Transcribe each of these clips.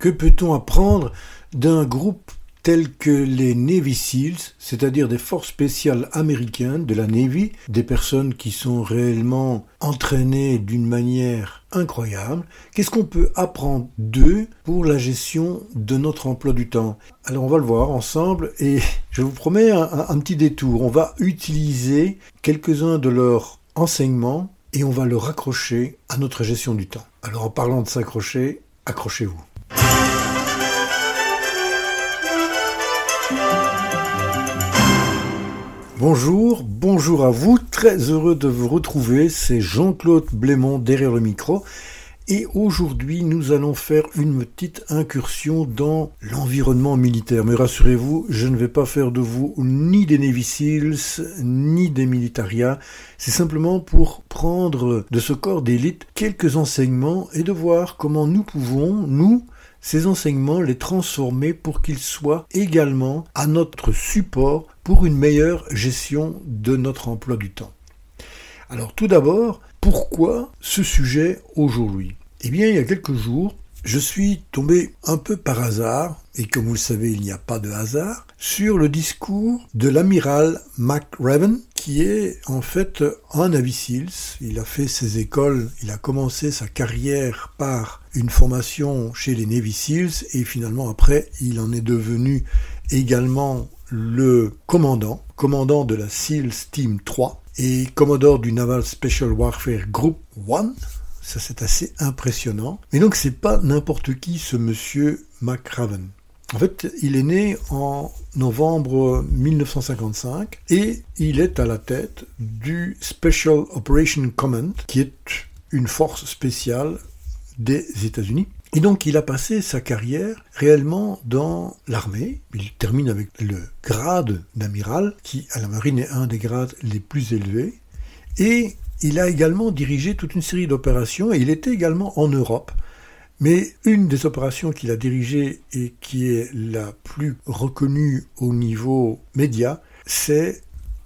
Que peut-on apprendre d'un groupe tel que les Navy SEALs, c'est-à-dire des forces spéciales américaines de la Navy, des personnes qui sont réellement entraînées d'une manière incroyable. Qu'est-ce qu'on peut apprendre d'eux pour la gestion de notre emploi du temps? Alors on va le voir ensemble et je vous promets un, un petit détour. On va utiliser quelques-uns de leurs enseignements et on va le raccrocher à notre gestion du temps. Alors en parlant de s'accrocher, accrochez-vous. Bonjour, bonjour à vous, très heureux de vous retrouver, c'est Jean-Claude Blémont derrière le micro. Et aujourd'hui nous allons faire une petite incursion dans l'environnement militaire. Mais rassurez-vous, je ne vais pas faire de vous ni des Navy ni des militaria, c'est simplement pour prendre de ce corps d'élite quelques enseignements et de voir comment nous pouvons, nous, ces enseignements, les transformer pour qu'ils soient également à notre support pour une meilleure gestion de notre emploi du temps. Alors tout d'abord, pourquoi ce sujet aujourd'hui? Eh bien, il y a quelques jours, je suis tombé un peu par hasard, et comme vous le savez, il n'y a pas de hasard, sur le discours de l'amiral McRaven, qui est en fait un Navy Seals. Il a fait ses écoles, il a commencé sa carrière par une formation chez les Navy Seals, et finalement après, il en est devenu également le commandant, commandant de la SEALs Team 3 et commodore du Naval Special Warfare Group 1. Ça c'est assez impressionnant. Mais donc c'est pas n'importe qui ce monsieur McRaven. En fait, il est né en novembre 1955 et il est à la tête du Special Operation Command, qui est une force spéciale des États-Unis et donc il a passé sa carrière réellement dans l'armée. Il termine avec le grade d'amiral, qui à la marine est un des grades les plus élevés. Et il a également dirigé toute une série d'opérations et il était également en Europe. Mais une des opérations qu'il a dirigées et qui est la plus reconnue au niveau média, c'est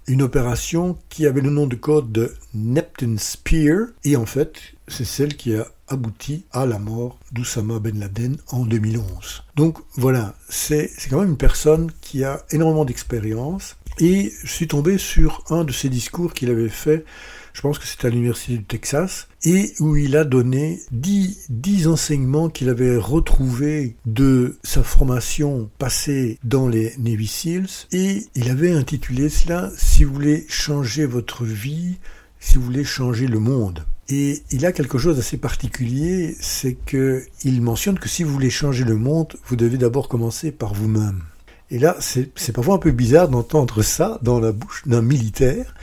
une opération qui avait le nom de code de Neptune Spear. Et en fait, c'est celle qui a abouti à la mort d'Oussama Ben Laden en 2011. Donc voilà, c'est quand même une personne qui a énormément d'expérience et je suis tombé sur un de ses discours qu'il avait fait, je pense que c'était à l'Université du Texas, et où il a donné dix, dix enseignements qu'il avait retrouvés de sa formation passée dans les Navy Seals, et il avait intitulé cela Si vous voulez changer votre vie, si vous voulez changer le monde. Et il a quelque chose d'assez particulier, c'est qu'il mentionne que si vous voulez changer le monde, vous devez d'abord commencer par vous-même. Et là, c'est parfois un peu bizarre d'entendre ça dans la bouche d'un militaire,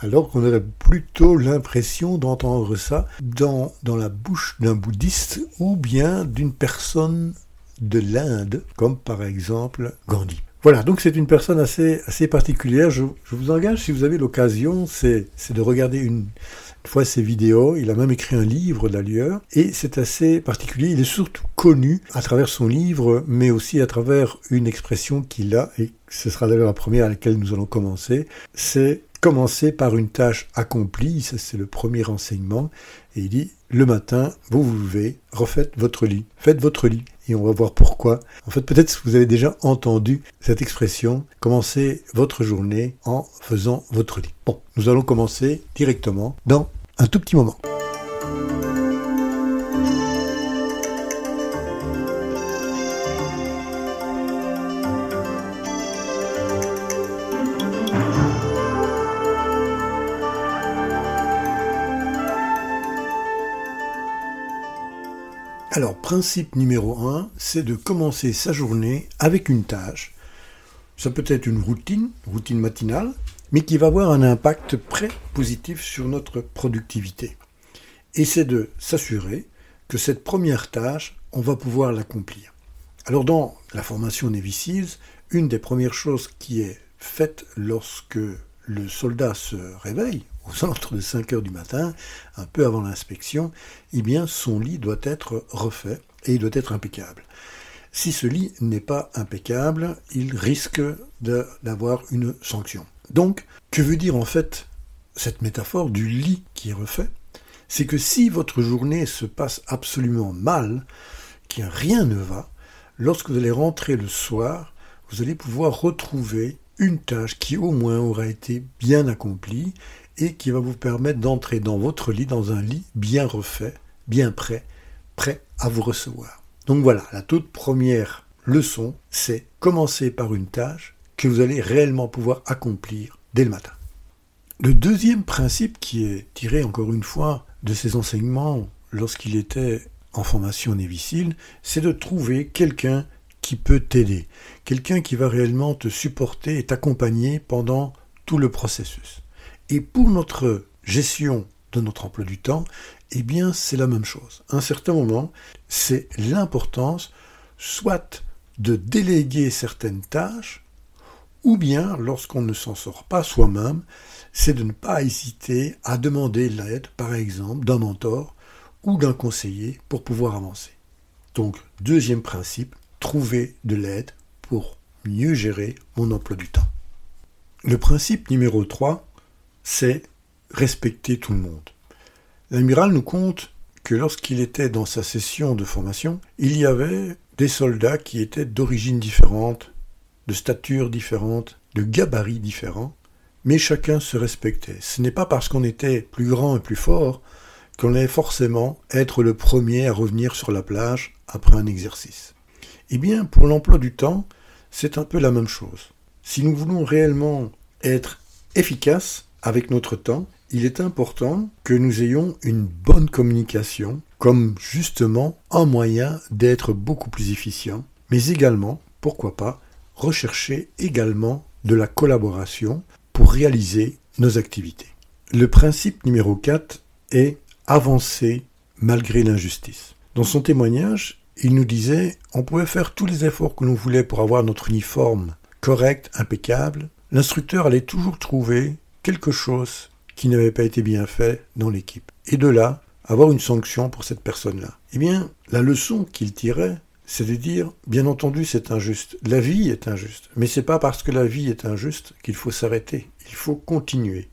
alors qu'on aurait plutôt l'impression d'entendre ça dans, dans la bouche d'un bouddhiste ou bien d'une personne de l'Inde, comme par exemple Gandhi. Voilà, donc c'est une personne assez, assez particulière. Je, je vous engage, si vous avez l'occasion, c'est de regarder une, fois ses vidéos. Il a même écrit un livre d'ailleurs. Et c'est assez particulier. Il est surtout connu à travers son livre, mais aussi à travers une expression qu'il a, et ce sera d'ailleurs la première à laquelle nous allons commencer. C'est commencer par une tâche accomplie. Ça, c'est le premier enseignement. Et il dit, le matin, vous vous levez, refaites votre lit. Faites votre lit. Et on va voir pourquoi. En fait, peut-être que vous avez déjà entendu cette expression, commencez votre journée en faisant votre lit. Bon, nous allons commencer directement dans un tout petit moment. Alors, principe numéro 1, c'est de commencer sa journée avec une tâche. Ça peut être une routine, routine matinale, mais qui va avoir un impact très positif sur notre productivité. Et c'est de s'assurer que cette première tâche, on va pouvoir l'accomplir. Alors dans la formation Navy une des premières choses qui est faite lorsque le soldat se réveille, aux de 5 heures du matin, un peu avant l'inspection, eh bien son lit doit être refait et il doit être impeccable. Si ce lit n'est pas impeccable, il risque d'avoir une sanction. Donc, que veut dire en fait cette métaphore du lit qui est refait? C'est que si votre journée se passe absolument mal, que rien ne va, lorsque vous allez rentrer le soir, vous allez pouvoir retrouver une tâche qui au moins aura été bien accomplie et qui va vous permettre d'entrer dans votre lit, dans un lit bien refait, bien prêt, prêt à vous recevoir. Donc voilà, la toute première leçon, c'est commencer par une tâche que vous allez réellement pouvoir accomplir dès le matin. Le deuxième principe qui est tiré encore une fois de ses enseignements lorsqu'il était en formation Névicile, c'est de trouver quelqu'un qui peut t'aider, quelqu'un qui va réellement te supporter et t'accompagner pendant tout le processus. Et pour notre gestion de notre emploi du temps, eh bien c'est la même chose. À un certain moment, c'est l'importance soit de déléguer certaines tâches, ou bien, lorsqu'on ne s'en sort pas soi-même, c'est de ne pas hésiter à demander l'aide, par exemple, d'un mentor ou d'un conseiller pour pouvoir avancer. Donc, deuxième principe, trouver de l'aide pour mieux gérer mon emploi du temps. Le principe numéro 3, c'est respecter tout le monde. L'amiral nous compte que lorsqu'il était dans sa session de formation, il y avait des soldats qui étaient d'origines différentes, de stature différentes, de gabarits différents, mais chacun se respectait. Ce n'est pas parce qu'on était plus grand et plus fort qu'on allait forcément être le premier à revenir sur la plage après un exercice. Eh bien, pour l'emploi du temps, c'est un peu la même chose. Si nous voulons réellement être efficaces avec notre temps, il est important que nous ayons une bonne communication comme justement un moyen d'être beaucoup plus efficient, mais également, pourquoi pas, rechercher également de la collaboration pour réaliser nos activités. Le principe numéro 4 est avancer malgré l'injustice. Dans son témoignage, il nous disait on pouvait faire tous les efforts que l'on voulait pour avoir notre uniforme correct, impeccable. L'instructeur allait toujours trouver quelque chose qui n'avait pas été bien fait dans l'équipe. Et de là, avoir une sanction pour cette personne-là. Eh bien, la leçon qu'il tirait, c'est de dire, bien entendu, c'est injuste. La vie est injuste. Mais c'est pas parce que la vie est injuste qu'il faut s'arrêter. Il faut continuer.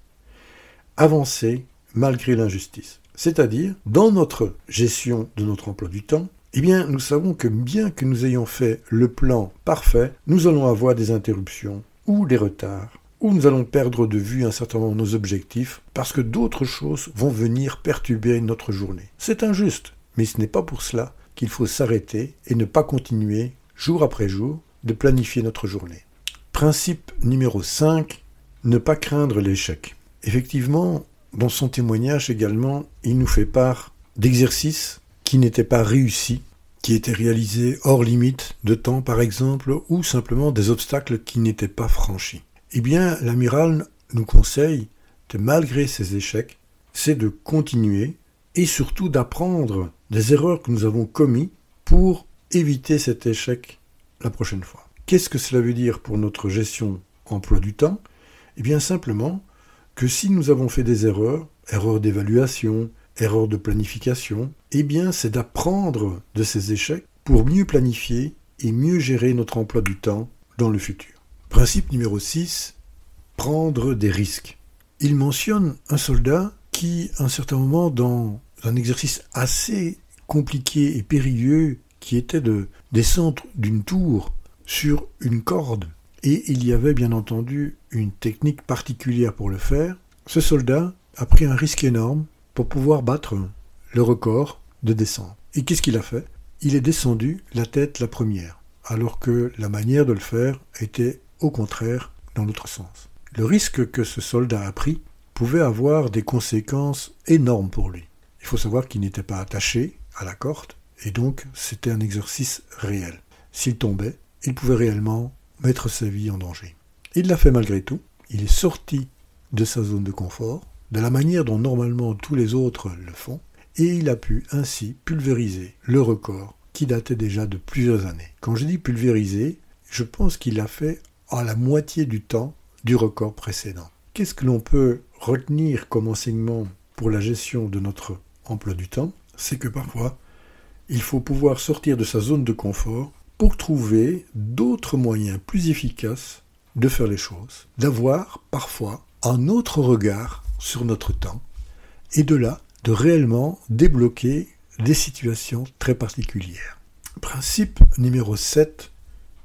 Avancer malgré l'injustice. C'est-à-dire, dans notre gestion de notre emploi du temps, eh bien, nous savons que bien que nous ayons fait le plan parfait, nous allons avoir des interruptions ou des retards, ou nous allons perdre de vue un certain nombre de nos objectifs parce que d'autres choses vont venir perturber notre journée. C'est injuste, mais ce n'est pas pour cela qu'il faut s'arrêter et ne pas continuer, jour après jour, de planifier notre journée. Principe numéro 5, ne pas craindre l'échec. Effectivement, dans son témoignage également, il nous fait part d'exercices qui n'étaient pas réussis, qui étaient réalisés hors limite de temps par exemple, ou simplement des obstacles qui n'étaient pas franchis. Eh bien, l'amiral nous conseille de, malgré ces échecs, c'est de continuer et surtout d'apprendre des erreurs que nous avons commises pour éviter cet échec la prochaine fois. Qu'est-ce que cela veut dire pour notre gestion emploi du temps? Eh bien simplement que si nous avons fait des erreurs, erreurs d'évaluation, erreurs de planification, eh bien c'est d'apprendre de ces échecs pour mieux planifier et mieux gérer notre emploi du temps dans le futur. Principe numéro 6, prendre des risques. Il mentionne un soldat qui, à un certain moment, dans un exercice assez compliqué et périlleux, qui était de descendre d'une tour sur une corde, et il y avait bien entendu une technique particulière pour le faire, ce soldat a pris un risque énorme pour pouvoir battre le record de descente. Et qu'est-ce qu'il a fait? Il est descendu la tête la première, alors que la manière de le faire était au contraire dans l'autre sens. Le risque que ce soldat a pris pouvait avoir des conséquences énormes pour lui. Il faut savoir qu'il n'était pas attaché à la corde, et donc c'était un exercice réel. S'il tombait, il pouvait réellement mettre sa vie en danger. Il l'a fait malgré tout, il est sorti de sa zone de confort, de la manière dont normalement tous les autres le font, et il a pu ainsi pulvériser le record qui datait déjà de plusieurs années. Quand je dis pulvériser, je pense qu'il l'a fait à la moitié du temps du record précédent. Qu'est-ce que l'on peut retenir comme enseignement pour la gestion de notre emploi du temps? C'est que parfois, il faut pouvoir sortir de sa zone de confort pour trouver d'autres moyens plus efficaces de faire les choses, d'avoir parfois un autre regard sur notre temps, et de là, de réellement débloquer des situations très particulières. Principe numéro 7.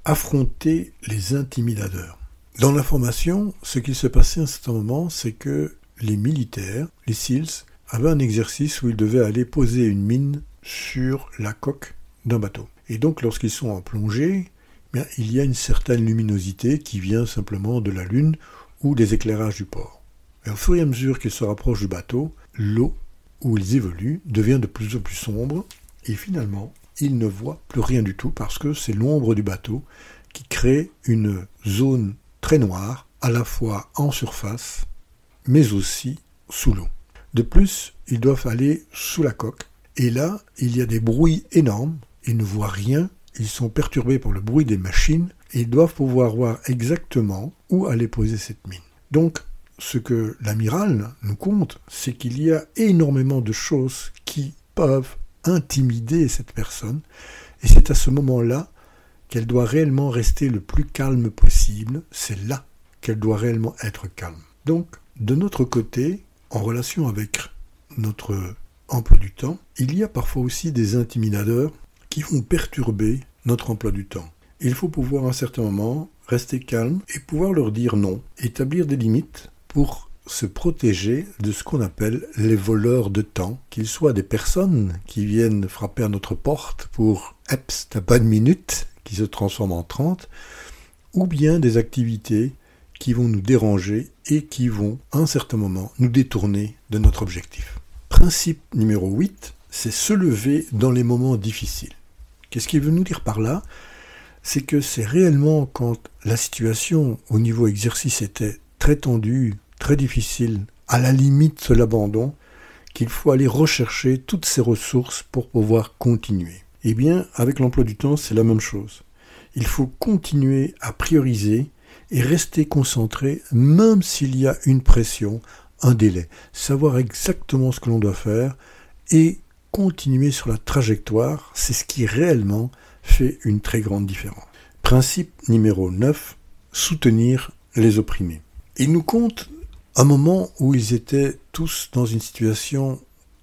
Affronter les intimidateurs. Dans la formation, ce qui se passait à un moment, c'est que les militaires, les SEALs, avaient un exercice où ils devaient aller poser une mine sur la coque d'un bateau. Et donc lorsqu'ils sont en plongée, eh il y a une certaine luminosité qui vient simplement de la lune ou des éclairages du port. Et au fur et à mesure qu'ils se rapprochent du bateau, l'eau où ils évoluent devient de plus en plus sombre et finalement ils ne voient plus rien du tout parce que c'est l'ombre du bateau qui crée une zone très noire à la fois en surface mais aussi sous l'eau. De plus, ils doivent aller sous la coque et là il y a des bruits énormes, ils ne voient rien, ils sont perturbés par le bruit des machines ils doivent pouvoir voir exactement où aller poser cette mine. Donc ce que l'amiral nous compte, c'est qu'il y a énormément de choses qui peuvent intimider cette personne, et c'est à ce moment-là qu'elle doit réellement rester le plus calme possible, c'est là qu'elle doit réellement être calme. Donc, de notre côté, en relation avec notre emploi du temps, il y a parfois aussi des intimidateurs qui vont perturber notre emploi du temps. Il faut pouvoir à un certain moment rester calme et pouvoir leur dire non, établir des limites pour se protéger de ce qu'on appelle les voleurs de temps, qu'ils soient des personnes qui viennent frapper à notre porte pour Eps, t'as pas de minute, qui se transforment en 30, ou bien des activités qui vont nous déranger et qui vont, à un certain moment, nous détourner de notre objectif. Principe numéro 8, c'est se lever dans les moments difficiles. Qu'est-ce qu'il veut nous dire par là? C'est que c'est réellement quand la situation au niveau exercice était très tendu, très difficile, à la limite de l'abandon, qu'il faut aller rechercher toutes ces ressources pour pouvoir continuer. Eh bien, avec l'emploi du temps, c'est la même chose. Il faut continuer à prioriser et rester concentré, même s'il y a une pression, un délai. Savoir exactement ce que l'on doit faire et continuer sur la trajectoire, c'est ce qui réellement fait une très grande différence. Principe numéro 9, soutenir les opprimés. Il nous compte un moment où ils étaient tous dans une situation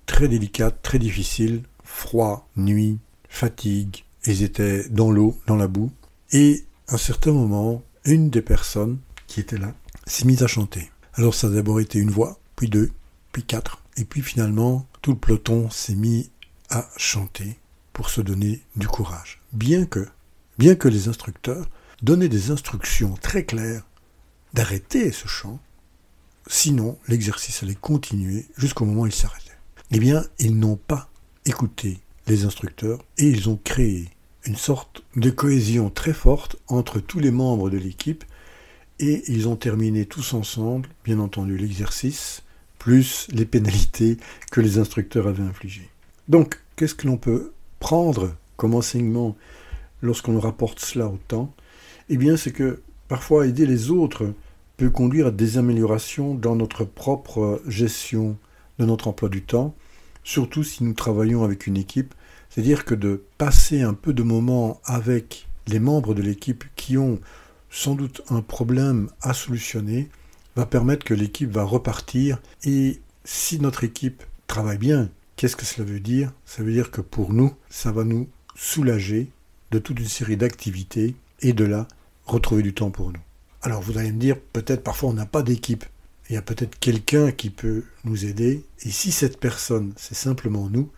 très délicate, très difficile, froid, nuit, fatigue, ils étaient dans l'eau, dans la boue, et à un certain moment, une des personnes qui était là s'est mise à chanter. Alors ça a d'abord été une voix, puis deux, puis quatre, et puis finalement, tout le peloton s'est mis à chanter pour se donner du courage. Bien que, bien que les instructeurs donnaient des instructions très claires d'arrêter ce chant, sinon l'exercice allait continuer jusqu'au moment où il s'arrêtait. Eh bien, ils n'ont pas écouté les instructeurs et ils ont créé une sorte de cohésion très forte entre tous les membres de l'équipe et ils ont terminé tous ensemble, bien entendu, l'exercice, plus les pénalités que les instructeurs avaient infligées. Donc, qu'est-ce que l'on peut prendre comme enseignement lorsqu'on rapporte cela au temps? Eh bien, c'est que parfois aider les autres peut conduire à des améliorations dans notre propre gestion de notre emploi du temps, surtout si nous travaillons avec une équipe. C'est-à-dire que de passer un peu de moments avec les membres de l'équipe qui ont sans doute un problème à solutionner va permettre que l'équipe va repartir et si notre équipe travaille bien, qu'est-ce que cela veut dire? Ça veut dire que pour nous, ça va nous soulager de toute une série d'activités et de là retrouver du temps pour nous. Alors vous allez me dire, peut-être parfois on n'a pas d'équipe. Il y a peut-être quelqu'un qui peut nous aider. Et si cette personne, c'est simplement nous,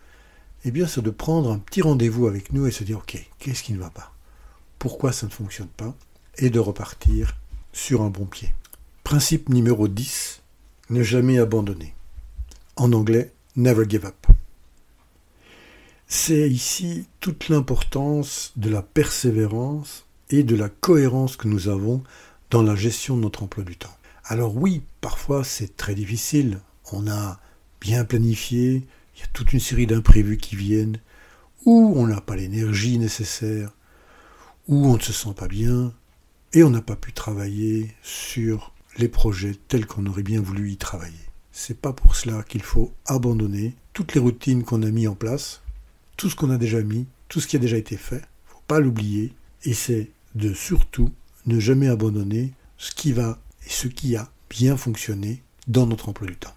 eh bien c'est de prendre un petit rendez-vous avec nous et se dire, ok, qu'est-ce qui ne va pas? Pourquoi ça ne fonctionne pas? Et de repartir sur un bon pied. Principe numéro 10, ne jamais abandonner. En anglais, never give up. C'est ici toute l'importance de la persévérance et de la cohérence que nous avons dans la gestion de notre emploi du temps. Alors oui, parfois c'est très difficile. On a bien planifié, il y a toute une série d'imprévus qui viennent, ou on n'a pas l'énergie nécessaire, ou on ne se sent pas bien, et on n'a pas pu travailler sur les projets tels qu'on aurait bien voulu y travailler. C'est pas pour cela qu'il faut abandonner toutes les routines qu'on a mis en place, tout ce qu'on a déjà mis, tout ce qui a déjà été fait. Faut pas l'oublier, et c'est de surtout ne jamais abandonner ce qui va et ce qui a bien fonctionné dans notre emploi du temps.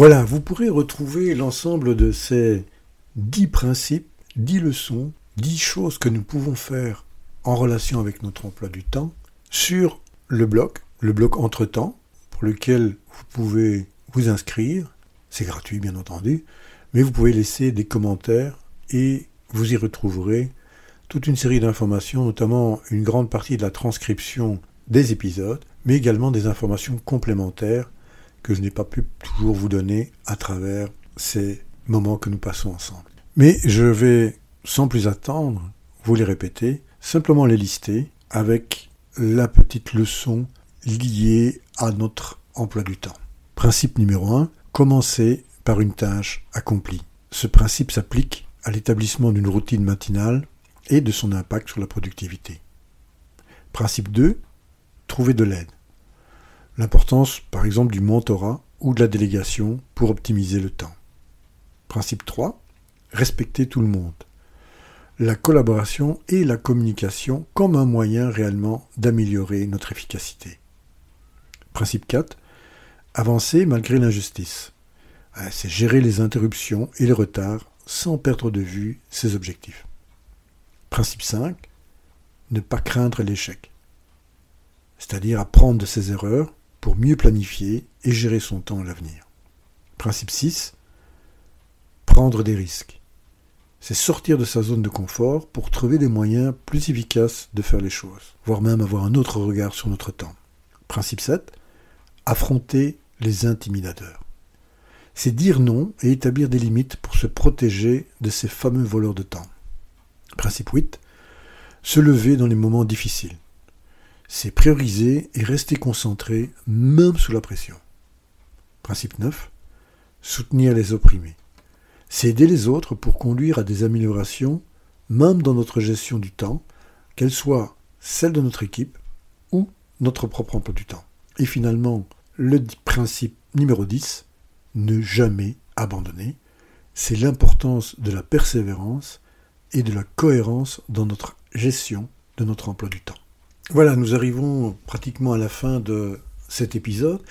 Voilà, vous pourrez retrouver l'ensemble de ces dix principes, dix leçons dix choses que nous pouvons faire en relation avec notre emploi du temps sur le blog, le blog entre-temps, pour lequel vous pouvez vous inscrire. C'est gratuit, bien entendu, mais vous pouvez laisser des commentaires et vous y retrouverez toute une série d'informations, notamment une grande partie de la transcription des épisodes, mais également des informations complémentaires que je n'ai pas pu toujours vous donner à travers ces moments que nous passons ensemble. Mais je vais, sans plus attendre, vous les répéter, simplement les lister avec la petite leçon liée à notre emploi du temps. Principe numéro 1, commencer par une tâche accomplie. Ce principe s'applique à l'établissement d'une routine matinale et de son impact sur la productivité. Principe 2, trouver de l'aide. L'importance, par exemple, du mentorat ou de la délégation pour optimiser le temps. Principe 3. Respecter tout le monde. La collaboration et la communication comme un moyen réellement d'améliorer notre efficacité. Principe 4. Avancer malgré l'injustice. Ah, c'est gérer les interruptions et les retards sans perdre de vue ses objectifs. Principe 5. Ne pas craindre l'échec c'est-à-dire apprendre de ses erreurs pour mieux planifier et gérer son temps à l'avenir. Principe 6. Prendre des risques. C'est sortir de sa zone de confort pour trouver des moyens plus efficaces de faire les choses, voire même avoir un autre regard sur notre temps. Principe 7. Affronter les intimidateurs. C'est dire non et établir des limites pour se protéger de ces fameux voleurs de temps. Principe 8. Se lever dans les moments difficiles c'est prioriser et rester concentré même sous la pression. Principe 9. Soutenir les opprimés. C'est aider les autres pour conduire à des améliorations, même dans notre gestion du temps, qu'elle soit celle de notre équipe ou notre propre emploi du temps. Et finalement, le principe numéro 10, ne jamais abandonner, c'est l'importance de la persévérance et de la cohérence dans notre gestion de notre emploi du temps. Voilà, nous arrivons pratiquement à la fin de cet épisode.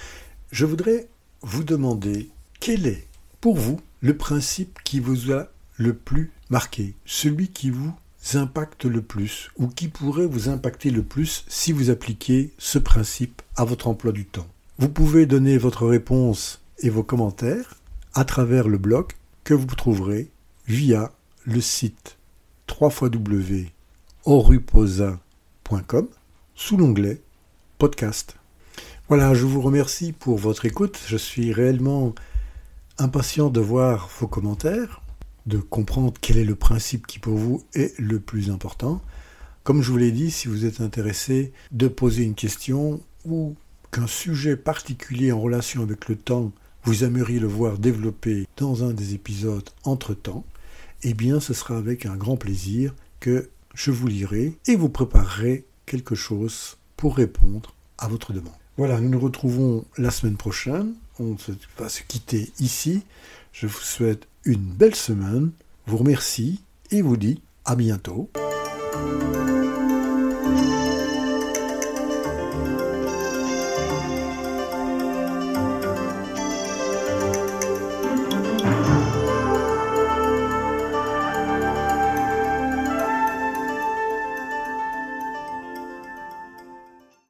Je voudrais vous demander quel est pour vous le principe qui vous a le plus marqué, celui qui vous impacte le plus ou qui pourrait vous impacter le plus si vous appliquez ce principe à votre emploi du temps. Vous pouvez donner votre réponse et vos commentaires à travers le blog que vous trouverez via le site www.oruposa.com sous l'onglet Podcast. Voilà, je vous remercie pour votre écoute. Je suis réellement impatient de voir vos commentaires, de comprendre quel est le principe qui pour vous est le plus important. Comme je vous l'ai dit, si vous êtes intéressé de poser une question ou qu'un sujet particulier en relation avec le temps, vous aimeriez le voir développé dans un des épisodes entre-temps, eh bien ce sera avec un grand plaisir que je vous lirai et vous préparerai quelque chose pour répondre à votre demande. Voilà, nous nous retrouvons la semaine prochaine. On va se quitter ici. Je vous souhaite une belle semaine, vous remercie et vous dis à bientôt.